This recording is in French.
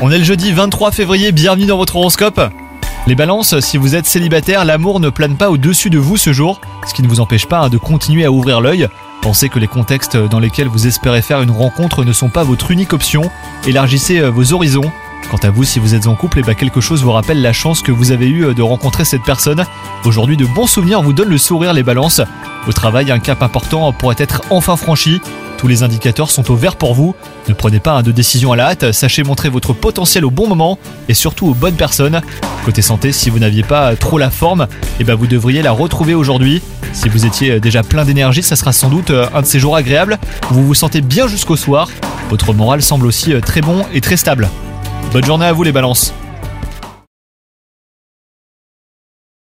On est le jeudi 23 février, bienvenue dans votre horoscope. Les balances, si vous êtes célibataire, l'amour ne plane pas au-dessus de vous ce jour, ce qui ne vous empêche pas hein, de continuer à ouvrir l'œil. Pensez que les contextes dans lesquels vous espérez faire une rencontre ne sont pas votre unique option. Élargissez euh, vos horizons. Quant à vous, si vous êtes en couple, et bah quelque chose vous rappelle la chance que vous avez eue euh, de rencontrer cette personne. Aujourd'hui, de bons souvenirs vous donnent le sourire les balances. Au travail, un cap important pourrait être enfin franchi. Tous les indicateurs sont au vert pour vous. Ne prenez pas hein, de décision à la hâte, sachez montrer votre potentiel au bon moment et surtout aux bonnes personnes. Côté santé, si vous n'aviez pas trop la forme, et bah vous devriez la retrouver aujourd'hui. Si vous étiez déjà plein d'énergie, ça sera sans doute euh, un de ces jours agréables vous vous sentez bien jusqu'au soir. Votre moral semble aussi euh, très bon et très stable. Bonne journée à vous les balances